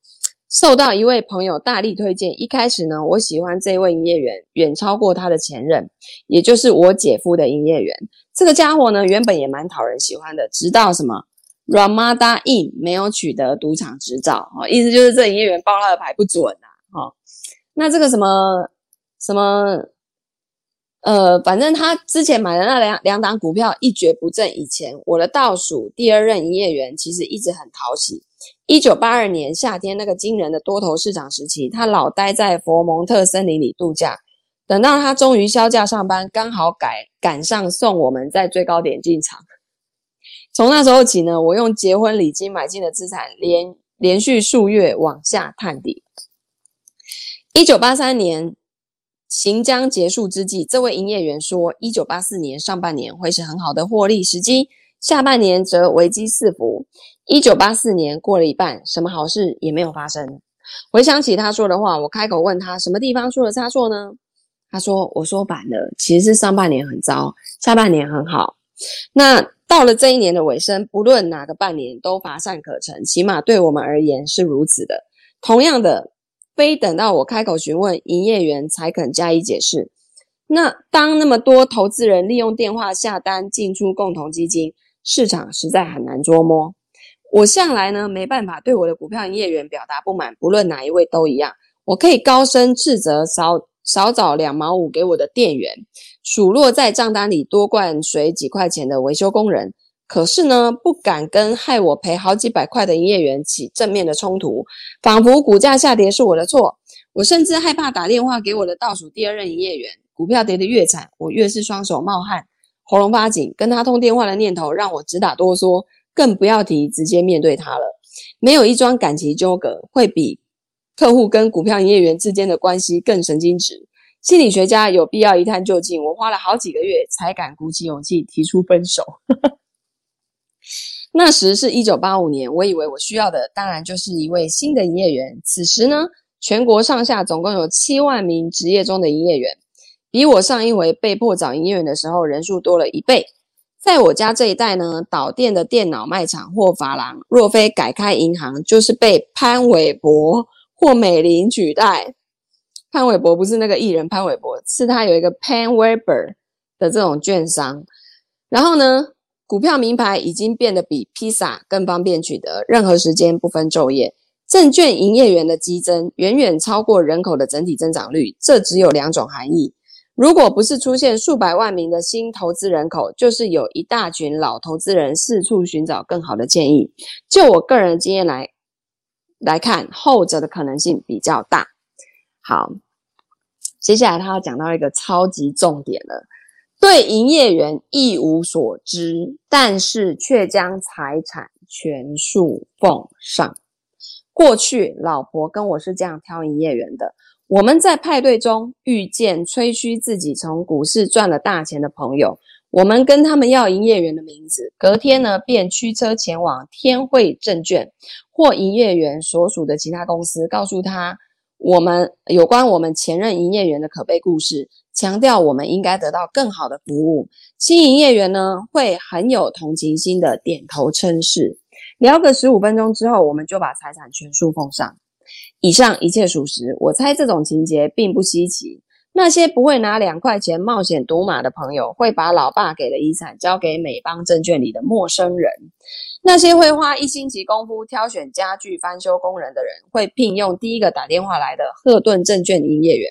受到一位朋友大力推荐，一开始呢，我喜欢这位营业员远超过他的前任，也就是我姐夫的营业员。这个家伙呢，原本也蛮讨人喜欢的，直到什么 Ramada In 没有取得赌场执照，哦，意思就是这营业员报他的牌不准呐，哦，那这个什么什么，呃，反正他之前买的那两两档股票一蹶不振，以前我的倒数第二任营业员其实一直很讨喜。一九八二年夏天那个惊人的多头市场时期，他老待在佛蒙特森林里度假。等到他终于销假上班，刚好赶赶上送我们在最高点进场。从那时候起呢，我用结婚礼金买进的资产连连续数月往下探底。一九八三年行将结束之际，这位营业员说，一九八四年上半年会是很好的获利时机。下半年则危机四伏。一九八四年过了一半，什么好事也没有发生。回想起他说的话，我开口问他什么地方出了差错呢？他说：“我说反了，其实是上半年很糟，下半年很好。那到了这一年的尾声，不论哪个半年都乏善可陈，起码对我们而言是如此的。同样的，非等到我开口询问营业员才肯加以解释。那当那么多投资人利用电话下单进出共同基金，市场实在很难捉摸。我向来呢没办法对我的股票营业员表达不满，不论哪一位都一样。我可以高声斥责少。”少找两毛五给我的店员，数落在账单里多灌水几块钱的维修工人，可是呢，不敢跟害我赔好几百块的营业员起正面的冲突，仿佛股价下跌是我的错。我甚至害怕打电话给我的倒数第二任营业员，股票跌得越惨，我越是双手冒汗，喉咙发紧，跟他通电话的念头让我直打哆嗦，更不要提直接面对他了。没有一桩感情纠葛会比。客户跟股票营业员之间的关系更神经质，心理学家有必要一探究竟。我花了好几个月才敢鼓起勇气提出分手。那时是一九八五年，我以为我需要的当然就是一位新的营业员。此时呢，全国上下总共有七万名职业中的营业员，比我上一回被迫找营业员的时候人数多了一倍。在我家这一带呢，倒店的电脑卖场或发廊，若非改开银行，就是被潘玮柏。或美林取代潘玮柏，不是那个艺人潘玮柏，是他有一个 Pan Weber 的这种券商。然后呢，股票名牌已经变得比披萨更方便取得，任何时间不分昼夜。证券营业员的激增远远超过人口的整体增长率，这只有两种含义：如果不是出现数百万名的新投资人口，就是有一大群老投资人四处寻找更好的建议。就我个人的经验来。来看后者的可能性比较大。好，接下来他要讲到一个超级重点了：对营业员一无所知，但是却将财产全数奉上。过去老婆跟我是这样挑营业员的：我们在派对中遇见吹嘘自己从股市赚了大钱的朋友，我们跟他们要营业员的名字，隔天呢便驱车前往天惠证券。或营业员所属的其他公司，告诉他我们有关我们前任营业员的可悲故事，强调我们应该得到更好的服务。新营业员呢，会很有同情心的点头称是。聊个十五分钟之后，我们就把财产全数奉上。以上一切属实，我猜这种情节并不稀奇。那些不会拿两块钱冒险赌马的朋友，会把老爸给的遗产交给美邦证券里的陌生人。那些会花一星期功夫挑选家具翻修工人的人，会聘用第一个打电话来的赫顿证券营业员。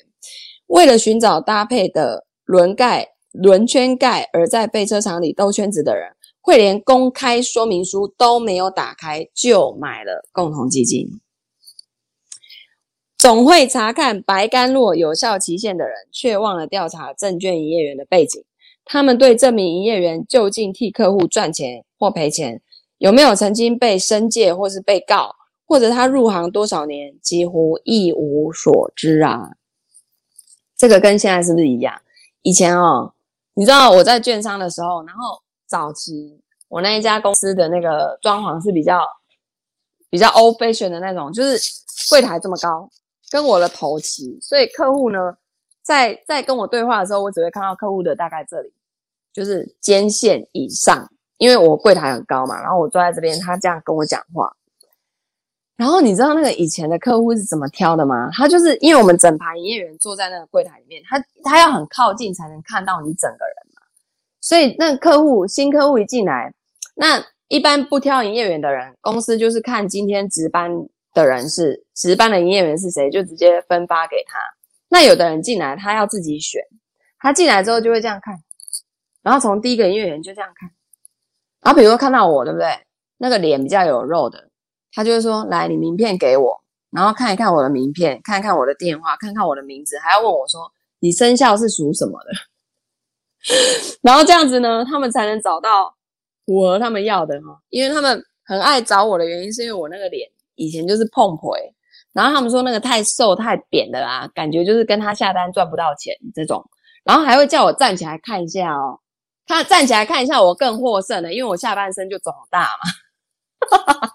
为了寻找搭配的轮盖、轮圈盖而在废车场里兜圈子的人，会连公开说明书都没有打开就买了共同基金。总会查看白甘露有效期限的人，却忘了调查证券营业员的背景。他们对这名营业员究竟替客户赚钱或赔钱，有没有曾经被申诫或是被告，或者他入行多少年，几乎一无所知啊。这个跟现在是不是一样？以前哦，你知道我在券商的时候，然后早期我那一家公司的那个装潢是比较比较 old fashion 的那种，就是柜台这么高，跟我的头齐，所以客户呢，在在跟我对话的时候，我只会看到客户的大概这里，就是肩线以上。因为我柜台很高嘛，然后我坐在这边，他这样跟我讲话。然后你知道那个以前的客户是怎么挑的吗？他就是因为我们整排营业员坐在那个柜台里面，他他要很靠近才能看到你整个人嘛。所以那客户新客户一进来，那一般不挑营业员的人，公司就是看今天值班的人是值班的营业员是谁，就直接分发给他。那有的人进来，他要自己选，他进来之后就会这样看，然后从第一个营业员就这样看。然后比如说看到我，对不对？那个脸比较有肉的，他就会说：“来，你名片给我，然后看一看我的名片，看看我的电话，看看我的名字，还要问我说你生肖是属什么的。”然后这样子呢，他们才能找到符合他们要的哈。因为他们很爱找我的原因，是因为我那个脸以前就是碰婆，然后他们说那个太瘦太扁的啦，感觉就是跟他下单赚不到钱这种，然后还会叫我站起来看一下哦。他站起来看一下我更获胜了，因为我下半身就肿大嘛，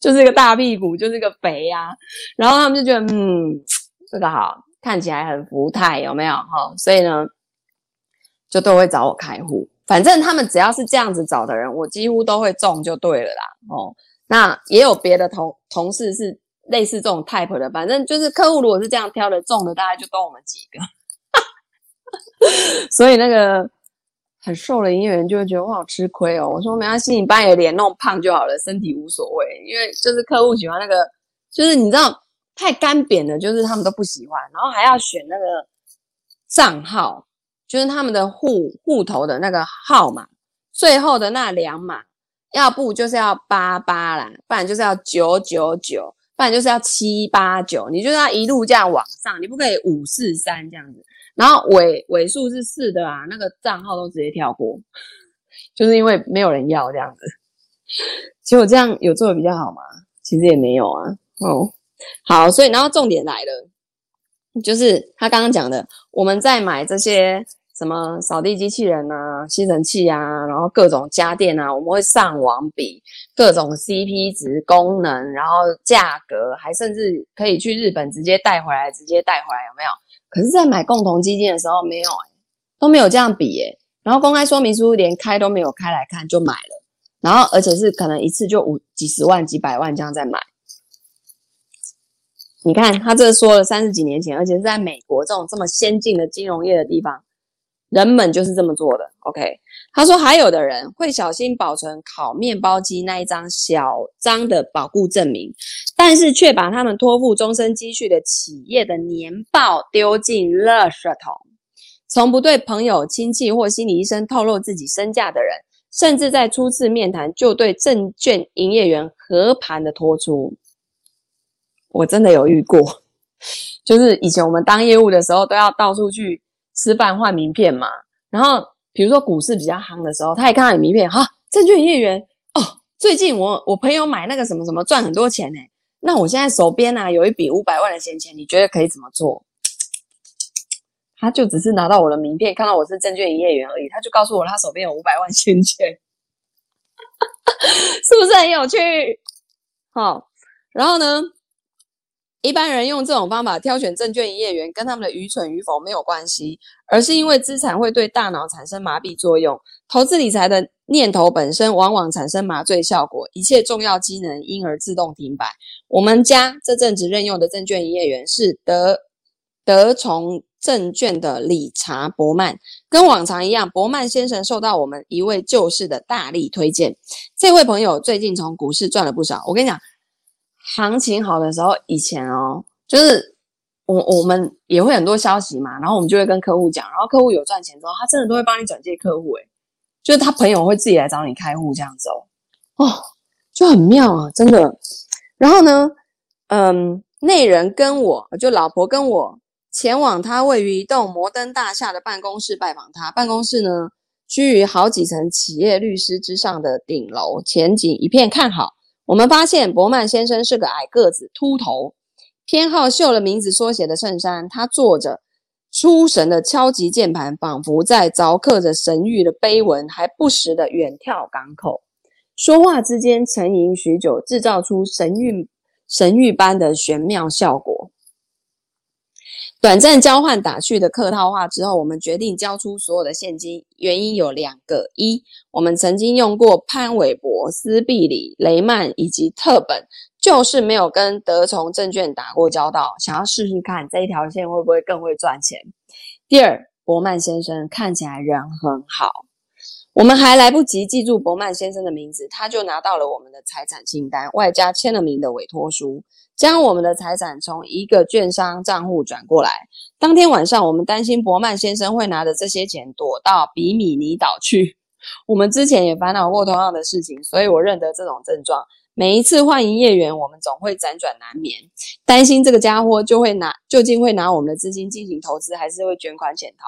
就是一个大屁股，就是一个肥呀、然后他们就觉得，嗯，这个好，看起来很福泰，有没有？哈，所以呢，就都会找我开户。反正他们只要是这样子找的人，我几乎都会中就对了啦。哦，那也有别的同同事是类似这种 type 的，反正就是客户如果是这样挑的，中的大概就都我们几个。所以那个。很瘦的营业员就会觉得我好吃亏哦。我说没关系，你把你的脸弄胖就好了，身体无所谓。因为就是客户喜欢那个，就是你知道太干扁的，就是他们都不喜欢。然后还要选那个账号，就是他们的户户头的那个号码，最后的那两码，要不就是要八八啦，不然就是要九九九，不然就是要七八九。你就要一路这样往上，你不可以五四三这样子。然后尾尾数是四的啊，那个账号都直接跳过，就是因为没有人要这样子。结果这样有做的比较好吗？其实也没有啊。哦，好，所以然后重点来了，就是他刚刚讲的，我们在买这些什么扫地机器人啊、吸尘器啊，然后各种家电啊，我们会上网比各种 CP 值、功能，然后价格，还甚至可以去日本直接带回来，直接带回来，有没有？可是，在买共同基金的时候，没有、都没有这样比诶、然后公开说明书连开都没有开来看就买了，然后而且是可能一次就五几十万、几百万这样在买。你看他这说了三十几年前，而且是在美国这种这么先进的金融业的地方，人们就是这么做的。OK，他说还有的人会小心保存烤面包机那一张小张的保固证明。但是却把他们托付终身积蓄的企业的年报丢进垃圾桶，从不对朋友、亲戚或心理医生透露自己身价的人，甚至在初次面谈就对证券营业员和盘的托出，我真的有遇过。就是以前我们当业务的时候，都要到处去吃饭换名片嘛。然后比如说股市比较夯的时候，他一看到你名片，哈，证券营业员哦，最近我我朋友买那个什么什么赚很多钱呢。那我现在手边呢、有一笔五百万的闲钱，你觉得可以怎么做？他就只是拿到我的名片，看到我是证券营业员而已，他就告诉我他手边有五百万闲钱，是不是很有趣？好，然后呢，一般人用这种方法挑选证券营业员，跟他们的愚蠢与否没有关系，而是因为资产会对大脑产生麻痹作用，投资理财的。念头本身往往产生麻醉效果，一切重要机能因而自动停摆。我们家这阵子任用的证券营业员是德德崇证券的理查伯曼，跟往常一样，伯曼先生受到我们一位旧识的大力推荐。这位朋友最近从股市赚了不少。我跟你讲，行情好的时候，以前哦，就是我我们也会很多消息嘛，然后我们就会跟客户讲，然后客户有赚钱之后，他真的都会帮你转介客户诶就是他朋友会自己来找你开户这样子哦，哦，就很妙啊，真的。然后呢，嗯，内人跟我就老婆跟我前往他位于一栋摩登大厦的办公室拜访他。办公室呢，居于好几层企业律师之上的顶楼，前景一片看好。我们发现伯曼先生是个矮个子、秃头，偏好绣了名字缩写的衬衫。他坐着。出神的敲击键盘，仿佛在凿刻着神谕的碑文，还不时的远眺港口。说话之间沉吟许久，制造出神韵神谕般的玄妙效果。短暂交换打趣的客套话之后，我们决定交出所有的现金。原因有两个：一，我们曾经用过潘玮柏、斯必里、雷曼以及特本。就是没有跟德崇证券打过交道，想要试试看这一条线会不会更会赚钱。第二，伯曼先生看起来人很好，我们还来不及记住伯曼先生的名字，他就拿到了我们的财产清单，外加签了名的委托书，将我们的财产从一个券商账户转过来。当天晚上，我们担心伯曼先生会拿着这些钱躲到比米尼岛去。我们之前也烦恼过同样的事情，所以我认得这种症状。每一次换营业员，我们总会辗转难眠，担心这个家伙就会拿，究竟会拿我们的资金进行投资，还是会卷款潜逃？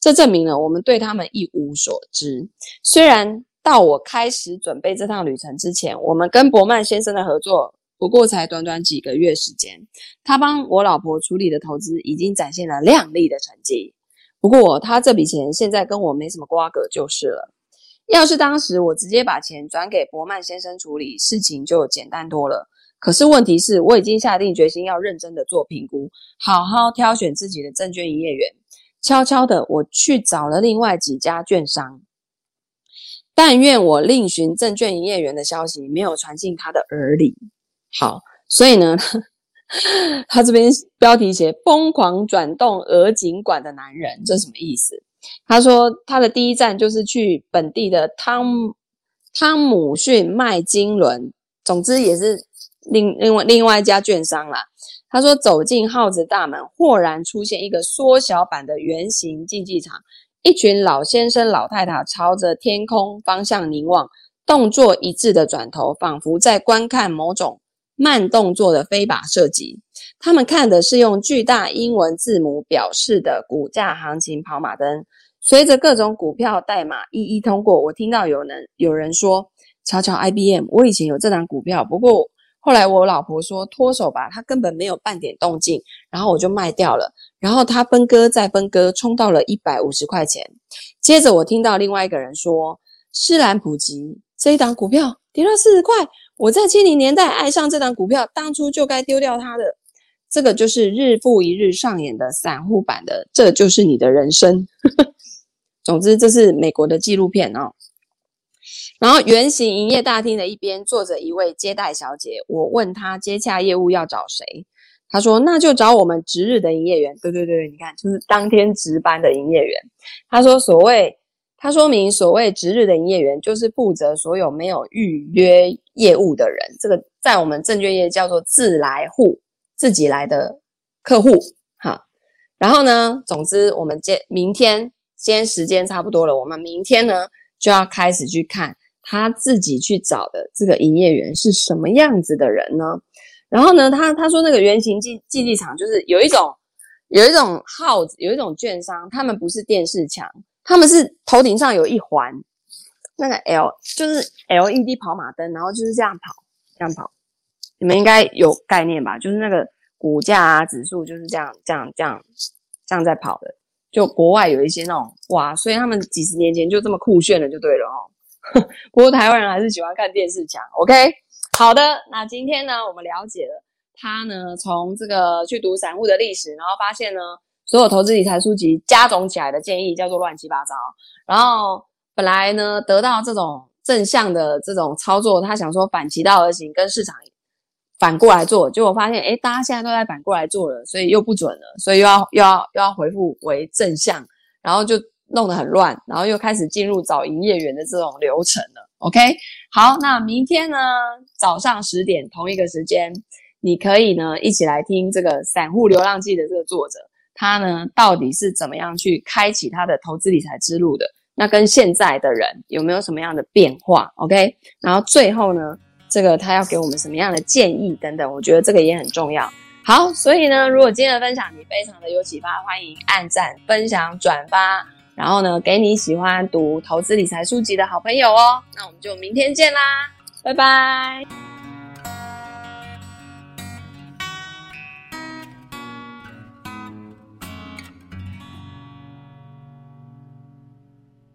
这证明了我们对他们一无所知。虽然到我开始准备这趟旅程之前，我们跟伯曼先生的合作不过才短短几个月时间，他帮我老婆处理的投资已经展现了亮丽的成绩。不过他这笔钱现在跟我没什么瓜葛就是了。要是当时我直接把钱转给伯曼先生处理，事情就简单多了。可是问题是，我已经下定决心要认真的做评估，好好挑选自己的证券营业员。悄悄的，我去找了另外几家券商。但愿我另寻证券营业员的消息没有传进他的耳里。好，所以呢，他这边标题写“疯狂转动鹅颈管的男人”，这什么意思？他说他的第一站就是去本地的汤汤姆逊麦金伦，总之也是另另外另外一家券商啦。他说走进耗子大门，豁然出现一个缩小版的圆形竞技场。一群老先生、老太太朝着天空方向凝望，动作一致的转头，仿佛在观看某种慢动作的飞靶射击。他们看的是用巨大英文字母表示的股价行情跑马灯，随着各种股票代码一一通过。我听到有人有人说：“瞧瞧 IBM，我以前有这档股票，不过……”后来我老婆说脱手吧，他根本没有半点动静，然后我就卖掉了。然后它分割再分割，冲到了一百五十块钱。接着我听到另外一个人说，施兰普吉这一档股票跌了四十块，我在七零年代爱上这档股票，当初就该丢掉它的。这个就是日复一日上演的散户版的，这就是你的人生。总之，这是美国的纪录片哦。然后，圆形营业大厅的一边坐着一位接待小姐。我问她接洽业务要找谁，她说那就找我们值日的营业员。对对对，你看，就是当天值班的营业员。她说所谓，他说明所谓值日的营业员就是负责所有没有预约业务的人。这个在我们证券业叫做自来户，自己来的客户。哈，然后呢，总之我们今明天，今天时间差不多了，我们明天呢就要开始去看。他自己去找的这个营业员是什么样子的人呢？然后呢，他他说那个圆形竞竞技场就是有一种有一种号子，有一种券商，他们不是电视墙，他们是头顶上有一环那个 L，就是 LED 跑马灯，然后就是这样跑，这样跑。你们应该有概念吧？就是那个股价啊指数就是这样这样这样这样在跑的。就国外有一些那种哇，所以他们几十年前就这么酷炫了，就对了哦。不过台湾人还是喜欢看电视墙，OK？好的，那今天呢，我们了解了他呢，从这个去读散户的历史，然后发现呢，所有投资理财书籍加总起来的建议叫做乱七八糟。然后本来呢，得到这种正向的这种操作，他想说反其道而行，跟市场反过来做，结果发现，诶，大家现在都在反过来做了，所以又不准了，所以又要又要又要回复为正向，然后就。弄得很乱，然后又开始进入找营业员的这种流程了。OK，好，那明天呢，早上十点同一个时间，你可以呢一起来听这个《散户流浪记》的这个作者，他呢到底是怎么样去开启他的投资理财之路的？那跟现在的人有没有什么样的变化？OK，然后最后呢，这个他要给我们什么样的建议等等，我觉得这个也很重要。好，所以呢，如果今天的分享你非常的有启发，欢迎按赞、分享、转发。然后呢，给你喜欢读投资理财书籍的好朋友哦。那我们就明天见啦，拜拜。